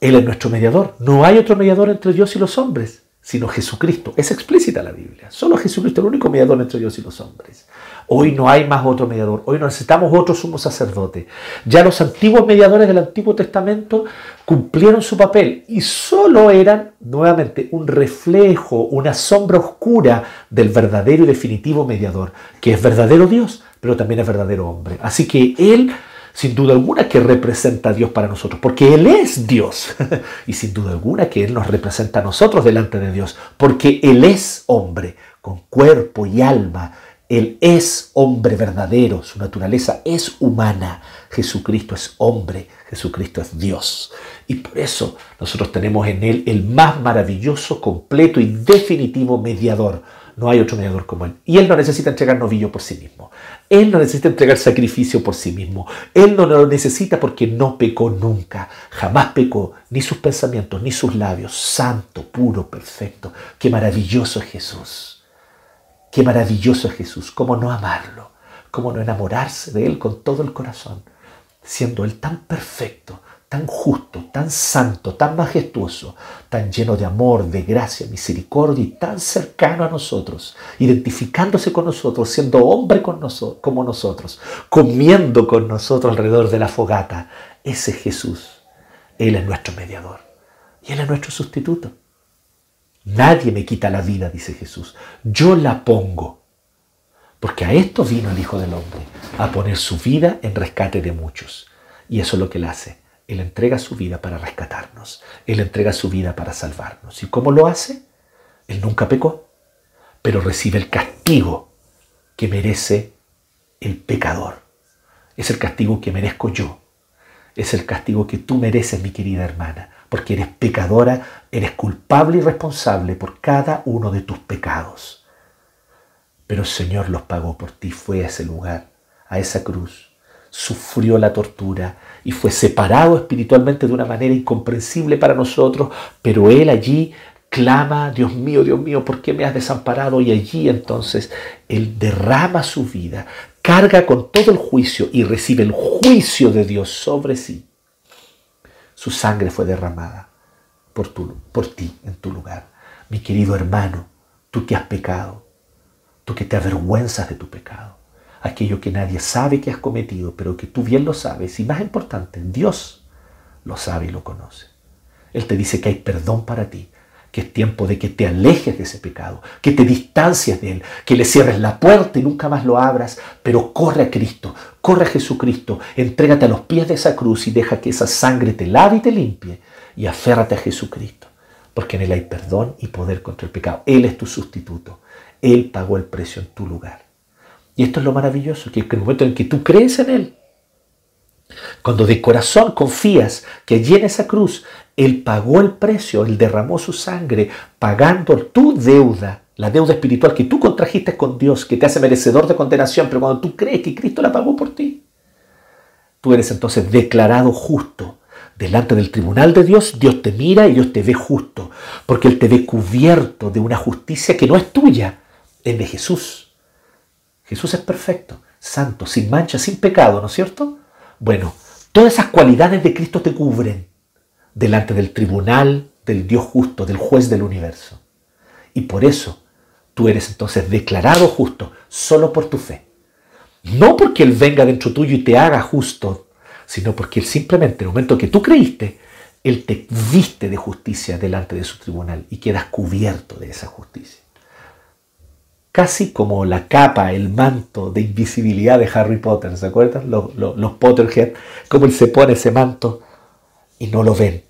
Él es nuestro mediador. No hay otro mediador entre Dios y los hombres sino Jesucristo. Es explícita la Biblia. Solo Jesucristo es el único mediador entre Dios y los hombres. Hoy no hay más otro mediador. Hoy necesitamos otro sumo sacerdote. Ya los antiguos mediadores del Antiguo Testamento cumplieron su papel y solo eran nuevamente un reflejo, una sombra oscura del verdadero y definitivo mediador, que es verdadero Dios, pero también es verdadero hombre. Así que Él sin duda alguna que representa a Dios para nosotros, porque Él es Dios. y sin duda alguna que Él nos representa a nosotros delante de Dios, porque Él es hombre, con cuerpo y alma. Él es hombre verdadero, su naturaleza es humana. Jesucristo es hombre, Jesucristo es Dios. Y por eso nosotros tenemos en Él el más maravilloso, completo y definitivo mediador no hay otro mediador como Él. Y Él no necesita entregar novillo por sí mismo. Él no necesita entregar sacrificio por sí mismo. Él no lo necesita porque no pecó nunca. Jamás pecó, ni sus pensamientos, ni sus labios. Santo, puro, perfecto. Qué maravilloso es Jesús. Qué maravilloso es Jesús. ¿Cómo no amarlo? ¿Cómo no enamorarse de Él con todo el corazón? Siendo Él tan perfecto, tan justo, tan santo, tan majestuoso, tan lleno de amor, de gracia, misericordia y tan cercano a nosotros, identificándose con nosotros, siendo hombre con como nosotros, comiendo con nosotros alrededor de la fogata. Ese Jesús. Él es nuestro mediador y Él es nuestro sustituto. Nadie me quita la vida, dice Jesús. Yo la pongo. Porque a esto vino el Hijo del Hombre, a poner su vida en rescate de muchos. Y eso es lo que Él hace él entrega su vida para rescatarnos. Él entrega su vida para salvarnos. ¿Y cómo lo hace? Él nunca pecó, pero recibe el castigo que merece el pecador. Es el castigo que merezco yo. Es el castigo que tú mereces, mi querida hermana, porque eres pecadora, eres culpable y responsable por cada uno de tus pecados. Pero el Señor los pagó por ti, fue a ese lugar, a esa cruz, sufrió la tortura y fue separado espiritualmente de una manera incomprensible para nosotros, pero Él allí clama, Dios mío, Dios mío, ¿por qué me has desamparado? Y allí entonces Él derrama su vida, carga con todo el juicio y recibe el juicio de Dios sobre sí. Su sangre fue derramada por, por ti en tu lugar. Mi querido hermano, tú que has pecado, tú que te avergüenzas de tu pecado aquello que nadie sabe que has cometido, pero que tú bien lo sabes. Y más importante, Dios lo sabe y lo conoce. Él te dice que hay perdón para ti, que es tiempo de que te alejes de ese pecado, que te distancies de él, que le cierres la puerta y nunca más lo abras, pero corre a Cristo, corre a Jesucristo, entrégate a los pies de esa cruz y deja que esa sangre te lave y te limpie y aférrate a Jesucristo, porque en él hay perdón y poder contra el pecado. Él es tu sustituto, él pagó el precio en tu lugar. Y esto es lo maravilloso, que en el momento en que tú crees en Él, cuando de corazón confías que allí en esa cruz Él pagó el precio, Él derramó su sangre, pagando tu deuda, la deuda espiritual que tú contrajiste con Dios, que te hace merecedor de condenación, pero cuando tú crees que Cristo la pagó por ti, tú eres entonces declarado justo. Delante del tribunal de Dios, Dios te mira y Dios te ve justo, porque Él te ve cubierto de una justicia que no es tuya, es de Jesús. Jesús es perfecto, santo, sin mancha, sin pecado, ¿no es cierto? Bueno, todas esas cualidades de Cristo te cubren delante del tribunal del Dios justo, del juez del universo. Y por eso tú eres entonces declarado justo solo por tu fe. No porque Él venga dentro tuyo y te haga justo, sino porque Él simplemente, en el momento que tú creíste, Él te viste de justicia delante de su tribunal y quedas cubierto de esa justicia. Casi como la capa, el manto de invisibilidad de Harry Potter, ¿se acuerdan? Los, los, Potterhead, como Él se pone ese manto y no lo ven.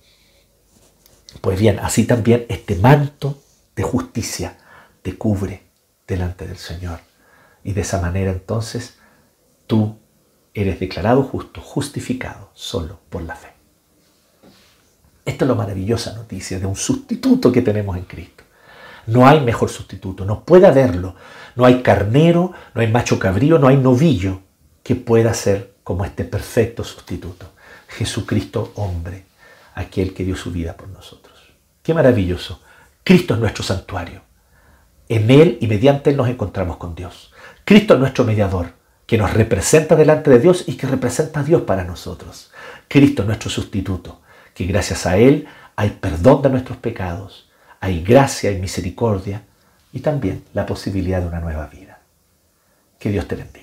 Pues bien, así también este manto de justicia te cubre delante del Señor. Y de esa manera entonces tú eres declarado justo, justificado solo por la fe. Esta es la maravillosa noticia de un sustituto que tenemos en Cristo. No hay mejor sustituto, no puede haberlo. No hay carnero, no hay macho cabrío, no hay novillo que pueda ser como este perfecto sustituto. Jesucristo hombre, aquel que dio su vida por nosotros. Qué maravilloso. Cristo es nuestro santuario. En Él y mediante Él nos encontramos con Dios. Cristo es nuestro mediador, que nos representa delante de Dios y que representa a Dios para nosotros. Cristo es nuestro sustituto, que gracias a Él hay perdón de nuestros pecados, hay gracia y misericordia y también la posibilidad de una nueva vida. Que Dios te bendiga.